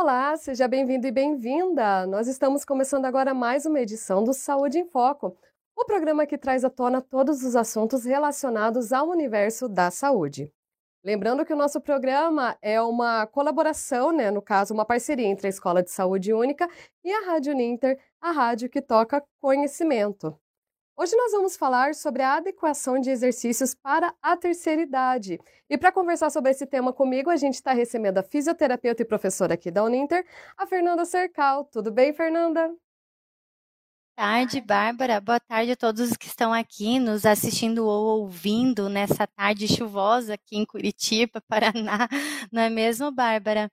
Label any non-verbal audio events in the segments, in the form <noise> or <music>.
Olá, seja bem-vindo e bem-vinda! Nós estamos começando agora mais uma edição do Saúde em Foco, o programa que traz à tona todos os assuntos relacionados ao universo da saúde. Lembrando que o nosso programa é uma colaboração, né, no caso, uma parceria entre a Escola de Saúde Única e a Rádio Ninter, a rádio que toca conhecimento. Hoje nós vamos falar sobre a adequação de exercícios para a terceira idade. E para conversar sobre esse tema comigo, a gente está recebendo a fisioterapeuta e professora aqui da Uninter, a Fernanda Cercal. Tudo bem, Fernanda? Boa tarde, Bárbara. Boa tarde a todos que estão aqui nos assistindo ou ouvindo nessa tarde chuvosa aqui em Curitiba, <laughs> Paraná. Não é mesmo, Bárbara?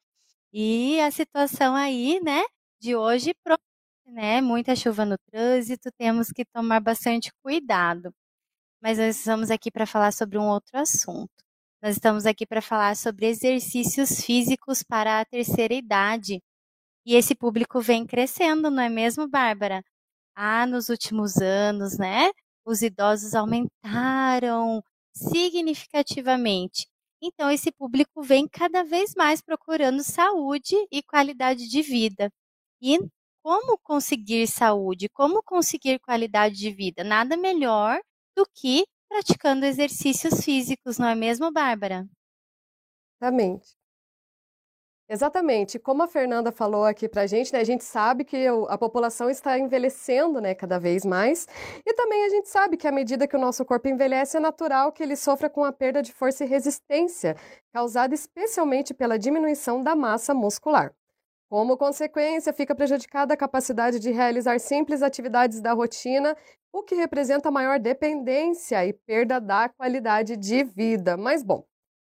E a situação aí, né, de hoje né, muita chuva no trânsito, temos que tomar bastante cuidado. Mas nós estamos aqui para falar sobre um outro assunto. Nós estamos aqui para falar sobre exercícios físicos para a terceira idade. E esse público vem crescendo, não é mesmo, Bárbara? Ah, nos últimos anos, né? Os idosos aumentaram significativamente. Então, esse público vem cada vez mais procurando saúde e qualidade de vida. E como conseguir saúde, como conseguir qualidade de vida. Nada melhor do que praticando exercícios físicos, não é mesmo, Bárbara? Exatamente. Exatamente. Como a Fernanda falou aqui para a gente, né, a gente sabe que a população está envelhecendo né, cada vez mais. E também a gente sabe que à medida que o nosso corpo envelhece, é natural que ele sofra com a perda de força e resistência, causada especialmente pela diminuição da massa muscular. Como consequência, fica prejudicada a capacidade de realizar simples atividades da rotina, o que representa maior dependência e perda da qualidade de vida. Mas, bom,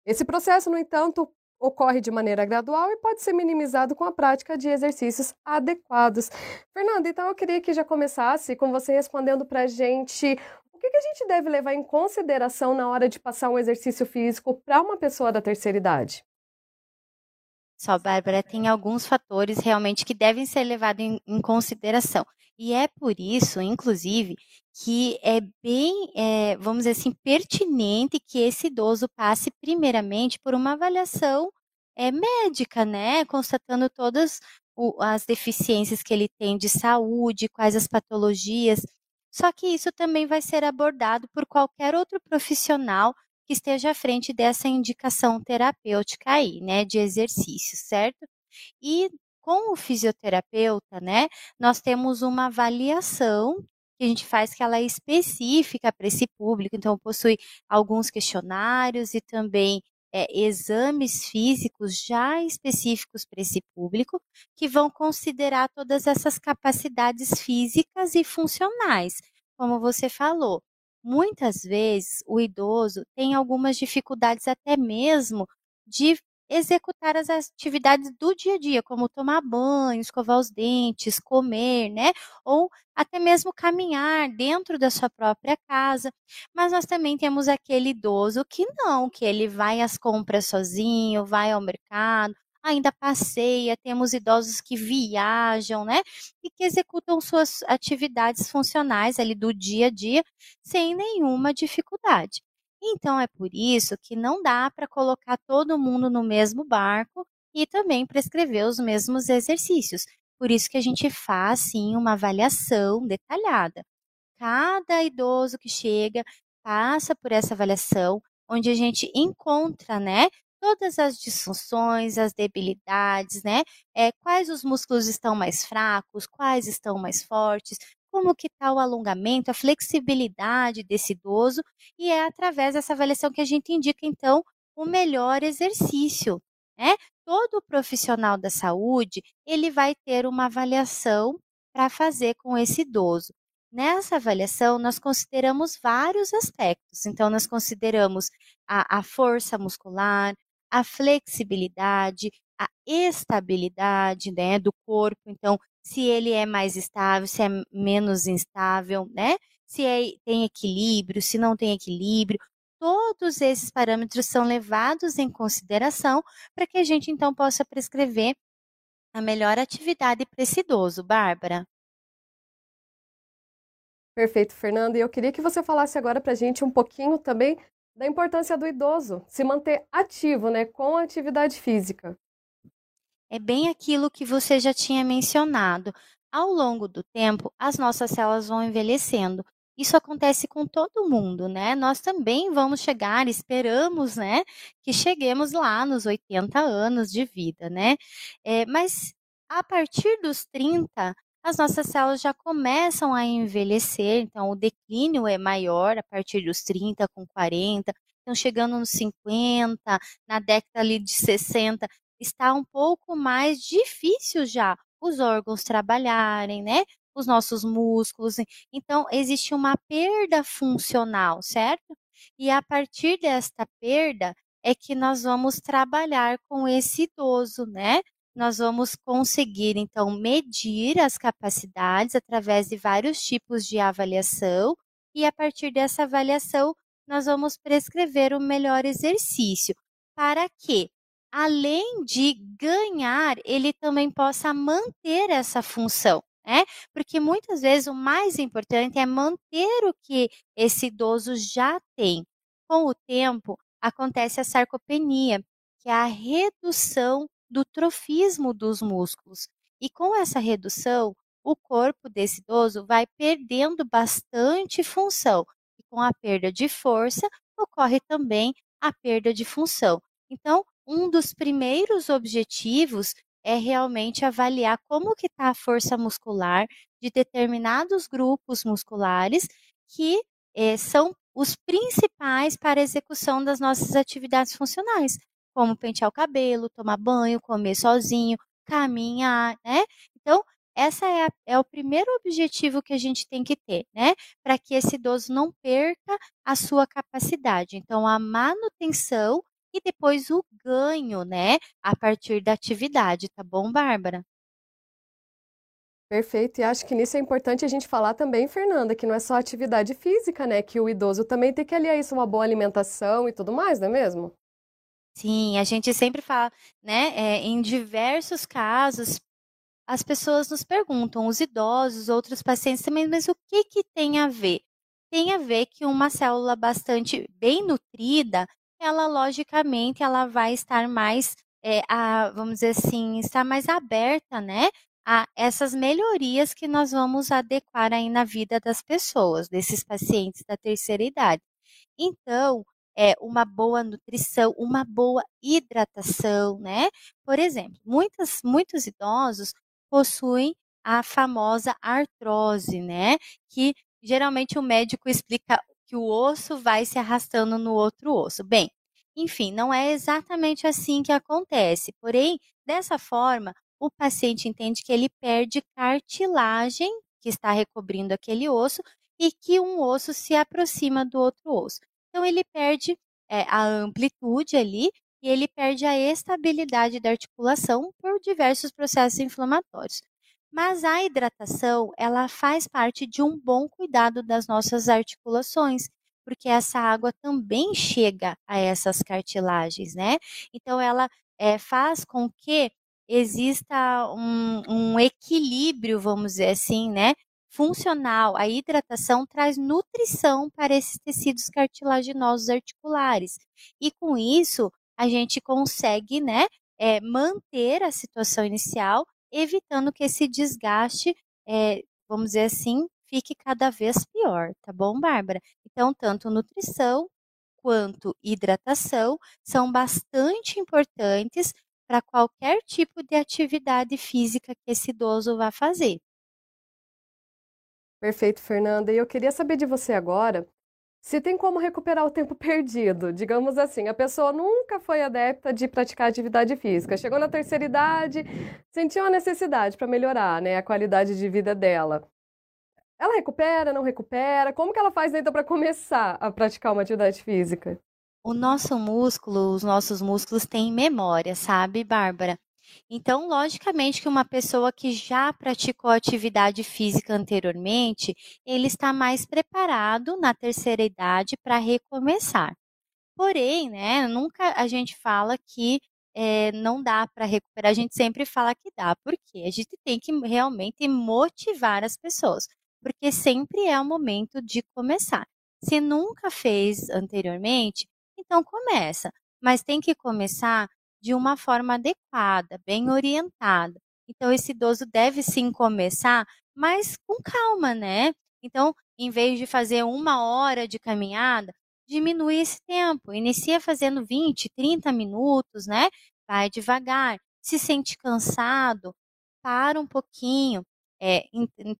esse processo, no entanto, ocorre de maneira gradual e pode ser minimizado com a prática de exercícios adequados. Fernanda, então eu queria que já começasse com você respondendo para a gente o que, que a gente deve levar em consideração na hora de passar um exercício físico para uma pessoa da terceira idade. Só, Bárbara, tem alguns fatores realmente que devem ser levados em, em consideração. E é por isso, inclusive, que é bem, é, vamos dizer assim, pertinente que esse idoso passe primeiramente por uma avaliação é, médica, né? Constatando todas o, as deficiências que ele tem de saúde, quais as patologias. Só que isso também vai ser abordado por qualquer outro profissional que esteja à frente dessa indicação terapêutica aí, né, de exercício, certo? E com o fisioterapeuta, né, nós temos uma avaliação que a gente faz que ela é específica para esse público, então possui alguns questionários e também é, exames físicos já específicos para esse público, que vão considerar todas essas capacidades físicas e funcionais, como você falou. Muitas vezes o idoso tem algumas dificuldades até mesmo de executar as atividades do dia a dia, como tomar banho, escovar os dentes, comer, né? Ou até mesmo caminhar dentro da sua própria casa. Mas nós também temos aquele idoso que não, que ele vai às compras sozinho, vai ao mercado, ainda passeia, temos idosos que viajam, né? E que executam suas atividades funcionais ali do dia a dia sem nenhuma dificuldade. Então é por isso que não dá para colocar todo mundo no mesmo barco e também prescrever os mesmos exercícios. Por isso que a gente faz sim uma avaliação detalhada. Cada idoso que chega passa por essa avaliação, onde a gente encontra, né, todas as disfunções, as debilidades, né? É, quais os músculos estão mais fracos, quais estão mais fortes, como que está o alongamento, a flexibilidade desse idoso, e é através dessa avaliação que a gente indica, então, o melhor exercício, né? Todo profissional da saúde, ele vai ter uma avaliação para fazer com esse idoso. Nessa avaliação, nós consideramos vários aspectos. Então, nós consideramos a, a força muscular, a flexibilidade, a estabilidade né, do corpo. Então, se ele é mais estável, se é menos instável, né? Se é, tem equilíbrio, se não tem equilíbrio. Todos esses parâmetros são levados em consideração para que a gente então possa prescrever a melhor atividade para esse idoso, Bárbara. Perfeito, Fernanda. E eu queria que você falasse agora para a gente um pouquinho também da importância do idoso se manter ativo, né, com a atividade física. é bem aquilo que você já tinha mencionado. Ao longo do tempo, as nossas células vão envelhecendo. Isso acontece com todo mundo, né? Nós também vamos chegar, esperamos, né, que cheguemos lá nos 80 anos de vida, né? É, mas a partir dos 30, as nossas células já começam a envelhecer, então o declínio é maior a partir dos 30, com 40, então chegando nos 50, na década ali de 60, está um pouco mais difícil já os órgãos trabalharem, né? Os nossos músculos. Então, existe uma perda funcional, certo? E a partir desta perda é que nós vamos trabalhar com esse idoso, né? Nós vamos conseguir, então, medir as capacidades através de vários tipos de avaliação, e a partir dessa avaliação, nós vamos prescrever o melhor exercício, para que além de ganhar, ele também possa manter essa função. Né? Porque muitas vezes o mais importante é manter o que esse idoso já tem. Com o tempo, acontece a sarcopenia, que é a redução do trofismo dos músculos. E com essa redução, o corpo desse idoso vai perdendo bastante função. E com a perda de força, ocorre também a perda de função. Então, um dos primeiros objetivos é realmente avaliar como que está a força muscular de determinados grupos musculares que eh, são os principais para a execução das nossas atividades funcionais, como pentear o cabelo, tomar banho, comer sozinho, caminhar, né? Então, essa é, a, é, o primeiro objetivo que a gente tem que ter, né? Para que esse idoso não perca a sua capacidade. Então, a manutenção e depois o ganho, né, a partir da atividade, tá bom, Bárbara? Perfeito, e acho que nisso é importante a gente falar também, Fernanda, que não é só atividade física, né? Que o idoso também tem que aliar isso uma boa alimentação e tudo mais, não é mesmo? Sim, a gente sempre fala, né? É, em diversos casos, as pessoas nos perguntam, os idosos, outros pacientes também, mas o que que tem a ver? Tem a ver que uma célula bastante bem nutrida, ela logicamente ela vai estar mais, é, a, vamos dizer assim, estar mais aberta, né, a essas melhorias que nós vamos adequar aí na vida das pessoas, desses pacientes da terceira idade. Então, é uma boa nutrição, uma boa hidratação, né? Por exemplo, muitas, muitos idosos possuem a famosa artrose, né? Que geralmente o médico explica que o osso vai se arrastando no outro osso. Bem, enfim, não é exatamente assim que acontece. Porém, dessa forma, o paciente entende que ele perde cartilagem que está recobrindo aquele osso e que um osso se aproxima do outro osso. Então, ele perde é, a amplitude ali e ele perde a estabilidade da articulação por diversos processos inflamatórios. Mas a hidratação, ela faz parte de um bom cuidado das nossas articulações porque essa água também chega a essas cartilagens, né? Então, ela é, faz com que exista um, um equilíbrio, vamos dizer assim, né? Funcional. A hidratação traz nutrição para esses tecidos cartilaginosos articulares. E com isso, a gente consegue, né? É, manter a situação inicial, evitando que esse desgaste, é, vamos dizer assim, fique cada vez pior, tá bom, Bárbara? Então, tanto nutrição quanto hidratação são bastante importantes para qualquer tipo de atividade física que esse idoso vá fazer. Perfeito, Fernanda. E eu queria saber de você agora se tem como recuperar o tempo <laughs> perdido. Digamos assim, a pessoa nunca foi adepta de praticar atividade física, chegou na terceira idade, sentiu a necessidade para melhorar né, a qualidade de vida dela. Ela recupera, não recupera? Como que ela faz então para começar a praticar uma atividade física? O nosso músculo, os nossos músculos têm memória, sabe, Bárbara? Então, logicamente que uma pessoa que já praticou atividade física anteriormente, ele está mais preparado na terceira idade para recomeçar. Porém, né, nunca a gente fala que é, não dá para recuperar, a gente sempre fala que dá, porque a gente tem que realmente motivar as pessoas porque sempre é o momento de começar. Se nunca fez anteriormente, então começa, mas tem que começar de uma forma adequada, bem orientada. Então, esse idoso deve sim começar, mas com calma, né? Então, em vez de fazer uma hora de caminhada, diminui esse tempo. Inicia fazendo 20, 30 minutos, né? Vai devagar. Se sente cansado, para um pouquinho. É,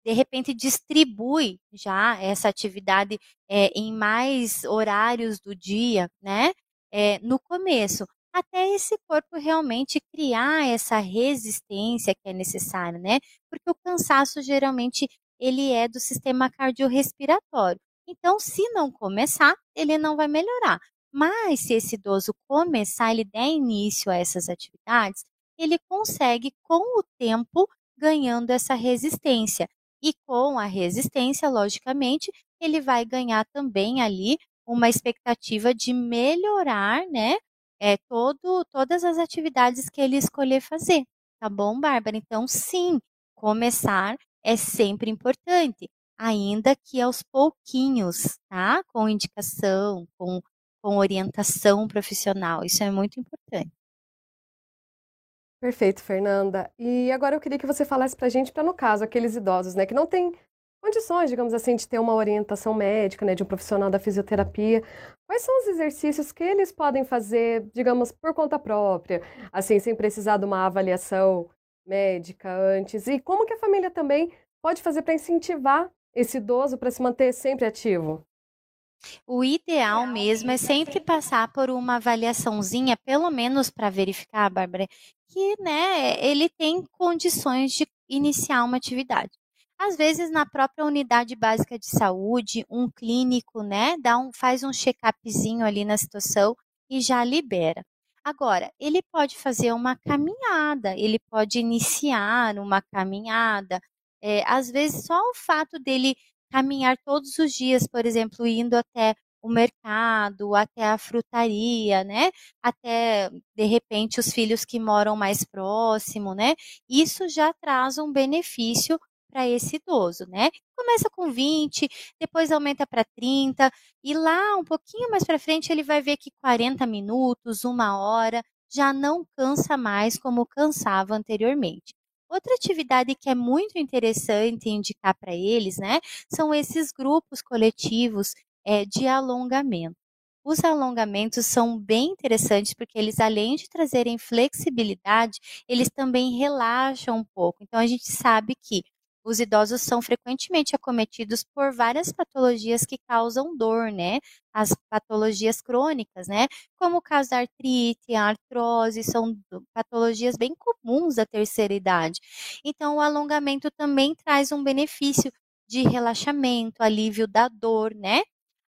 de repente distribui já essa atividade é, em mais horários do dia, né? É, no começo, até esse corpo realmente criar essa resistência que é necessária, né? Porque o cansaço geralmente ele é do sistema cardiorrespiratório. Então, se não começar, ele não vai melhorar. Mas se esse idoso começar, ele der início a essas atividades, ele consegue com o tempo ganhando essa resistência. E com a resistência, logicamente, ele vai ganhar também ali uma expectativa de melhorar, né, é, todo, todas as atividades que ele escolher fazer. Tá bom, Bárbara? Então, sim, começar é sempre importante, ainda que aos pouquinhos, tá? Com indicação, com, com orientação profissional. Isso é muito importante. Perfeito, Fernanda. E agora eu queria que você falasse para a gente, para no caso, aqueles idosos, né, que não têm condições, digamos assim, de ter uma orientação médica, né, de um profissional da fisioterapia. Quais são os exercícios que eles podem fazer, digamos, por conta própria, assim, sem precisar de uma avaliação médica antes? E como que a família também pode fazer para incentivar esse idoso para se manter sempre ativo? O ideal mesmo é sempre passar por uma avaliaçãozinha, pelo menos para verificar, Bárbara, que né, ele tem condições de iniciar uma atividade. Às vezes, na própria unidade básica de saúde, um clínico, né, dá um, faz um check-upzinho ali na situação e já libera. Agora, ele pode fazer uma caminhada, ele pode iniciar uma caminhada. É, às vezes, só o fato dele caminhar todos os dias, por exemplo, indo até o mercado, até a frutaria, né? Até de repente os filhos que moram mais próximo, né? Isso já traz um benefício para esse idoso, né? Começa com 20, depois aumenta para 30 e lá um pouquinho mais para frente ele vai ver que 40 minutos, uma hora já não cansa mais como cansava anteriormente. Outra atividade que é muito interessante indicar para eles, né, são esses grupos coletivos é, de alongamento. Os alongamentos são bem interessantes porque eles, além de trazerem flexibilidade, eles também relaxam um pouco. Então, a gente sabe que os idosos são frequentemente acometidos por várias patologias que causam dor, né? As patologias crônicas, né? Como o caso da artrite, a artrose, são patologias bem comuns da terceira idade. Então, o alongamento também traz um benefício de relaxamento, alívio da dor, né?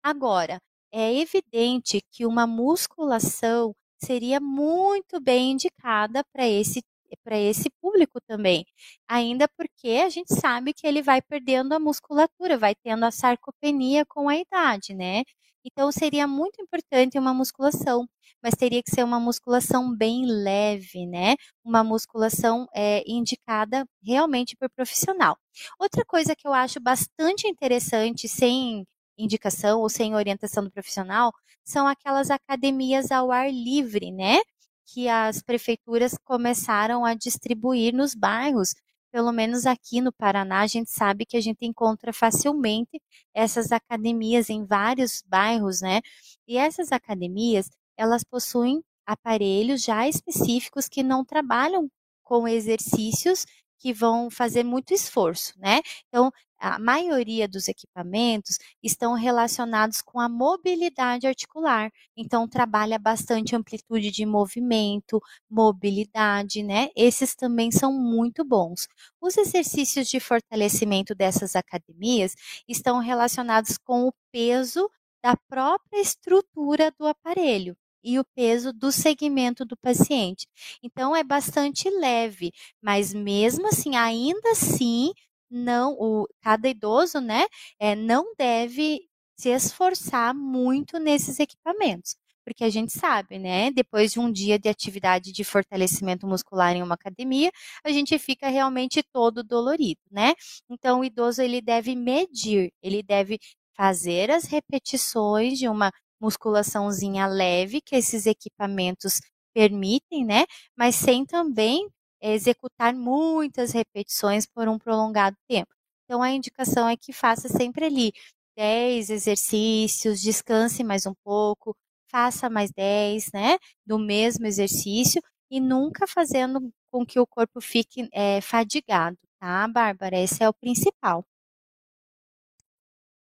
Agora, é evidente que uma musculação seria muito bem indicada para esse para esse público também. Ainda porque a gente sabe que ele vai perdendo a musculatura, vai tendo a sarcopenia com a idade, né? Então seria muito importante uma musculação, mas teria que ser uma musculação bem leve, né? Uma musculação é, indicada realmente por profissional. Outra coisa que eu acho bastante interessante, sem indicação ou sem orientação do profissional, são aquelas academias ao ar livre, né? Que as prefeituras começaram a distribuir nos bairros. Pelo menos aqui no Paraná, a gente sabe que a gente encontra facilmente essas academias em vários bairros, né? E essas academias, elas possuem aparelhos já específicos que não trabalham com exercícios que vão fazer muito esforço, né? Então, a maioria dos equipamentos estão relacionados com a mobilidade articular. Então, trabalha bastante amplitude de movimento, mobilidade, né? Esses também são muito bons. Os exercícios de fortalecimento dessas academias estão relacionados com o peso da própria estrutura do aparelho e o peso do segmento do paciente. Então é bastante leve, mas mesmo assim, ainda assim, não o cada idoso, né, é, não deve se esforçar muito nesses equipamentos. Porque a gente sabe, né? Depois de um dia de atividade de fortalecimento muscular em uma academia, a gente fica realmente todo dolorido, né? Então, o idoso ele deve medir, ele deve fazer as repetições de uma musculaçãozinha leve que esses equipamentos permitem, né? Mas sem também executar muitas repetições por um prolongado tempo. Então, a indicação é que faça sempre ali 10 exercícios, descanse mais um pouco, faça mais 10, né? Do mesmo exercício e nunca fazendo com que o corpo fique é, fadigado, tá, Bárbara? Esse é o principal.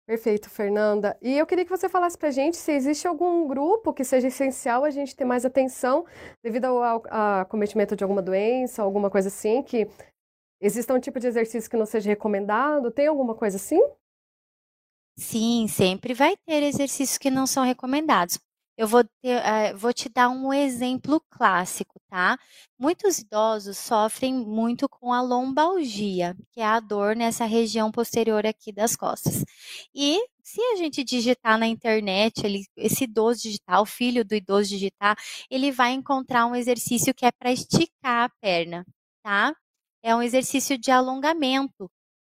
Perfeito, Fernanda. E eu queria que você falasse para a gente se existe algum grupo que seja essencial a gente ter mais atenção devido ao, ao cometimento de alguma doença, alguma coisa assim, que exista um tipo de exercício que não seja recomendado. Tem alguma coisa assim? Sim, sempre vai ter exercícios que não são recomendados. Eu vou, ter, uh, vou te dar um exemplo clássico, tá? Muitos idosos sofrem muito com a lombalgia, que é a dor nessa região posterior aqui das costas. E se a gente digitar na internet, ele, esse idoso digitar, o filho do idoso digitar, ele vai encontrar um exercício que é para esticar a perna, tá? É um exercício de alongamento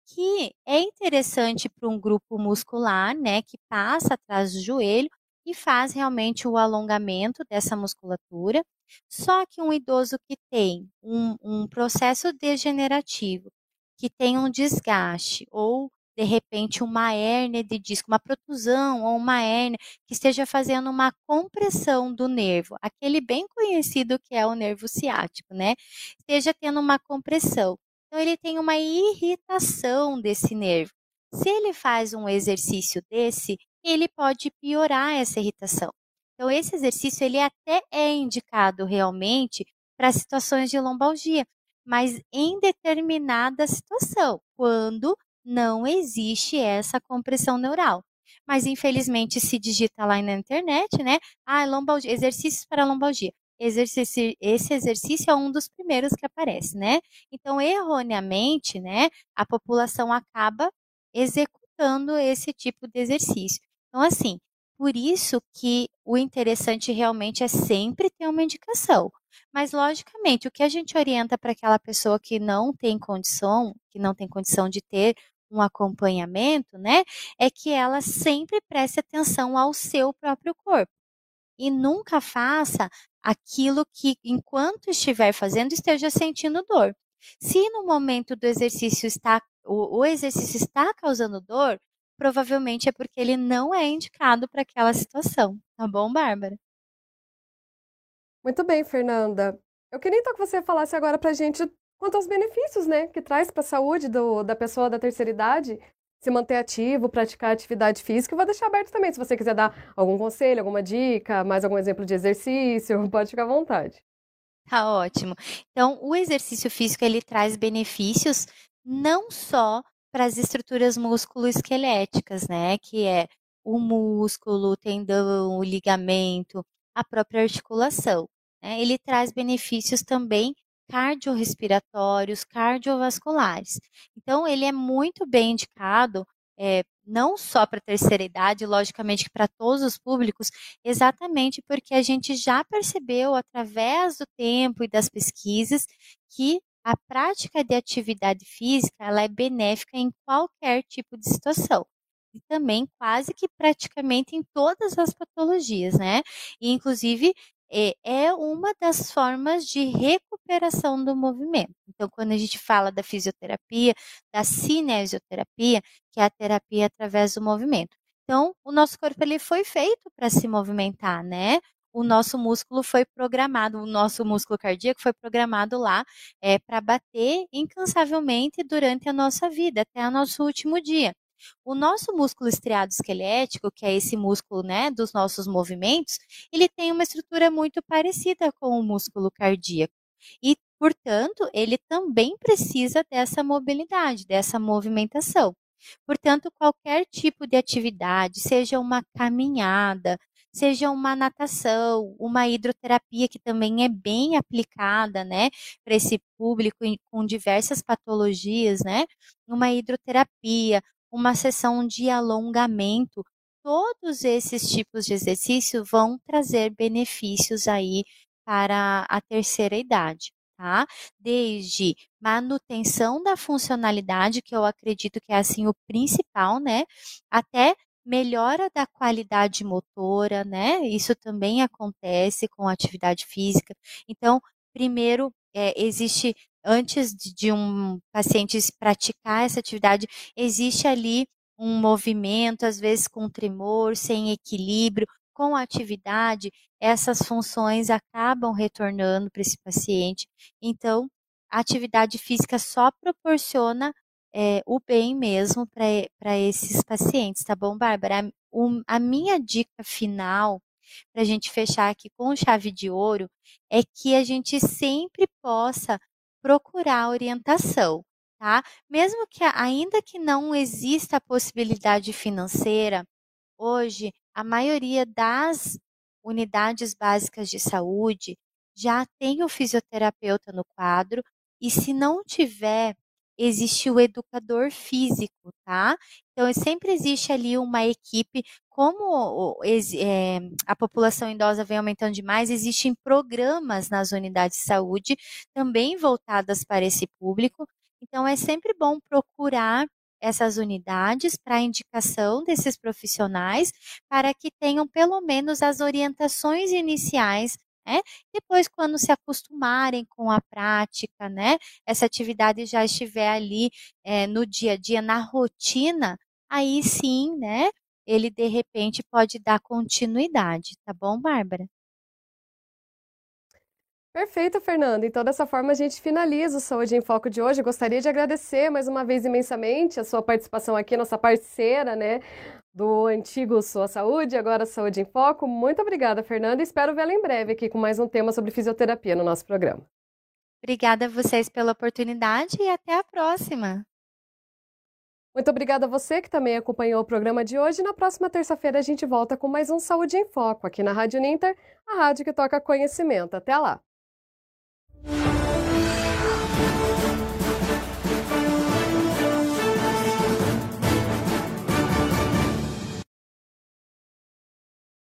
que é interessante para um grupo muscular, né, que passa atrás do joelho e faz realmente o alongamento dessa musculatura. Só que um idoso que tem um, um processo degenerativo, que tem um desgaste ou de repente uma hérnia de disco, uma protusão ou uma hérnia que esteja fazendo uma compressão do nervo, aquele bem conhecido que é o nervo ciático, né? Esteja tendo uma compressão. Então ele tem uma irritação desse nervo. Se ele faz um exercício desse, ele pode piorar essa irritação. Então, esse exercício ele até é indicado realmente para situações de lombalgia, mas em determinada situação, quando não existe essa compressão neural. Mas infelizmente se digita lá na internet, né? Ah, lombalgia, exercícios para lombalgia. Exercício, esse exercício é um dos primeiros que aparece, né? Então, erroneamente, né, a população acaba executando esse tipo de exercício. Então, assim, por isso que o interessante realmente é sempre ter uma indicação. Mas, logicamente, o que a gente orienta para aquela pessoa que não tem condição, que não tem condição de ter um acompanhamento, né, é que ela sempre preste atenção ao seu próprio corpo. E nunca faça aquilo que, enquanto estiver fazendo, esteja sentindo dor. Se no momento do exercício está, o, o exercício está causando dor, provavelmente é porque ele não é indicado para aquela situação. Tá bom, Bárbara? Muito bem, Fernanda. Eu queria então que você falasse agora para a gente quanto aos benefícios, né, que traz para a saúde do, da pessoa da terceira idade se manter ativo, praticar atividade física. Eu vou deixar aberto também, se você quiser dar algum conselho, alguma dica, mais algum exemplo de exercício, <laughs> pode ficar à vontade. Tá ótimo. Então, o exercício físico ele traz benefícios não só para as estruturas musculoesqueléticas, né? Que é o músculo, o tendão, o ligamento, a própria articulação. Né? Ele traz benefícios também cardiorrespiratórios, cardiovasculares. Então, ele é muito bem indicado, é, não só para a terceira idade, logicamente para todos os públicos, exatamente porque a gente já percebeu através do tempo e das pesquisas que a prática de atividade física ela é benéfica em qualquer tipo de situação e também quase que praticamente em todas as patologias, né? E inclusive é, é uma das formas de recuperação do movimento. Então, quando a gente fala da fisioterapia, da cinesioterapia, que é a terapia através do movimento. Então, o nosso corpo ele foi feito para se movimentar, né? O nosso músculo foi programado, o nosso músculo cardíaco foi programado lá é, para bater incansavelmente durante a nossa vida, até o nosso último dia. O nosso músculo estriado esquelético, que é esse músculo né, dos nossos movimentos, ele tem uma estrutura muito parecida com o músculo cardíaco. E, portanto, ele também precisa dessa mobilidade, dessa movimentação. Portanto, qualquer tipo de atividade, seja uma caminhada, seja uma natação, uma hidroterapia que também é bem aplicada, né, para esse público com diversas patologias, né, uma hidroterapia, uma sessão de alongamento, todos esses tipos de exercício vão trazer benefícios aí para a terceira idade. Tá? Desde manutenção da funcionalidade, que eu acredito que é assim o principal, né? Até melhora da qualidade motora, né? Isso também acontece com atividade física. Então, primeiro, é, existe, antes de, de um paciente praticar essa atividade, existe ali um movimento, às vezes com tremor, sem equilíbrio, com a atividade, essas funções acabam retornando para esse paciente. Então, a atividade física só proporciona é, o bem mesmo para esses pacientes, tá bom, Bárbara? Um, a minha dica final, para a gente fechar aqui com chave de ouro, é que a gente sempre possa procurar orientação, tá? Mesmo que ainda que não exista a possibilidade financeira, hoje a maioria das unidades básicas de saúde já tem o fisioterapeuta no quadro e se não tiver, existe o educador físico, tá? Então, sempre existe ali uma equipe, como é, a população idosa vem aumentando demais, existem programas nas unidades de saúde também voltadas para esse público. Então, é sempre bom procurar essas unidades para indicação desses profissionais, para que tenham pelo menos as orientações iniciais né? Depois, quando se acostumarem com a prática, né? Essa atividade já estiver ali é, no dia a dia, na rotina, aí sim, né? Ele de repente pode dar continuidade, tá bom, Bárbara? Perfeito, Fernanda. Então, dessa forma, a gente finaliza o Saúde em Foco de hoje. Eu gostaria de agradecer mais uma vez imensamente a sua participação aqui, nossa parceira, né, do antigo Sua Saúde, agora Saúde em Foco. Muito obrigada, Fernanda. Espero vê-la em breve aqui com mais um tema sobre fisioterapia no nosso programa. Obrigada a vocês pela oportunidade e até a próxima. Muito obrigada a você que também acompanhou o programa de hoje. Na próxima terça-feira a gente volta com mais um Saúde em Foco aqui na Rádio Ninter, a rádio que toca conhecimento. Até lá! you.